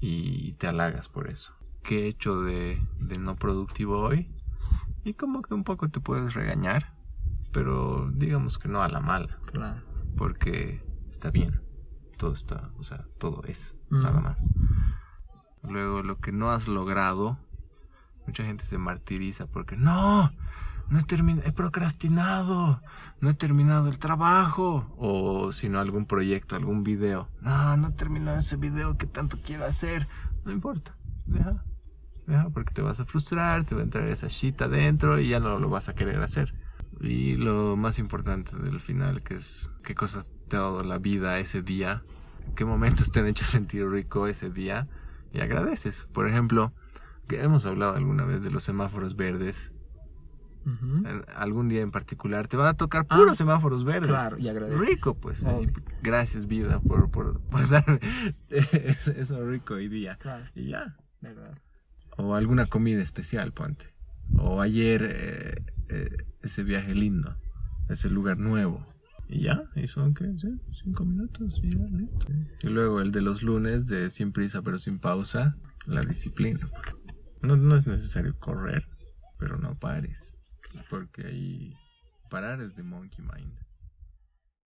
Y te halagas por eso. ¿Qué he hecho de, de no productivo hoy? Y como que un poco te puedes regañar, pero digamos que no a la mala, Claro. porque está bien. Todo está, o sea, todo es, Mm. nada más. Luego, lo que no has logrado, mucha gente se martiriza porque no, no he terminado, he procrastinado, no he terminado el trabajo, o si no algún proyecto, algún video. No, no he terminado ese video que tanto quiero hacer. No importa, deja, deja porque te vas a frustrar, te va a entrar esa shit adentro y ya no lo vas a querer hacer. Y lo más importante del final, que es qué cosas te ha dado la vida ese día, qué momentos te han hecho sentir rico ese día y agradeces. Por ejemplo, que hemos hablado alguna vez de los semáforos verdes algún día en particular, te van a tocar Ah, puros semáforos verdes. claro, y agradeces. Rico, pues. Gracias, vida, por, por, por darme eso, eso rico hoy día. Claro, Y ya. verdad. O alguna comida especial, ponte. O ayer eh, eh, ese viaje lindo, ese lugar nuevo. Y ya, y son, ¿qué? Sí, Cinco minutos y ya, listo. Y luego el de los lunes, de sin prisa pero sin pausa, la disciplina. No, no es necesario correr, pero no pares. Porque ahí parar es de monkey mind.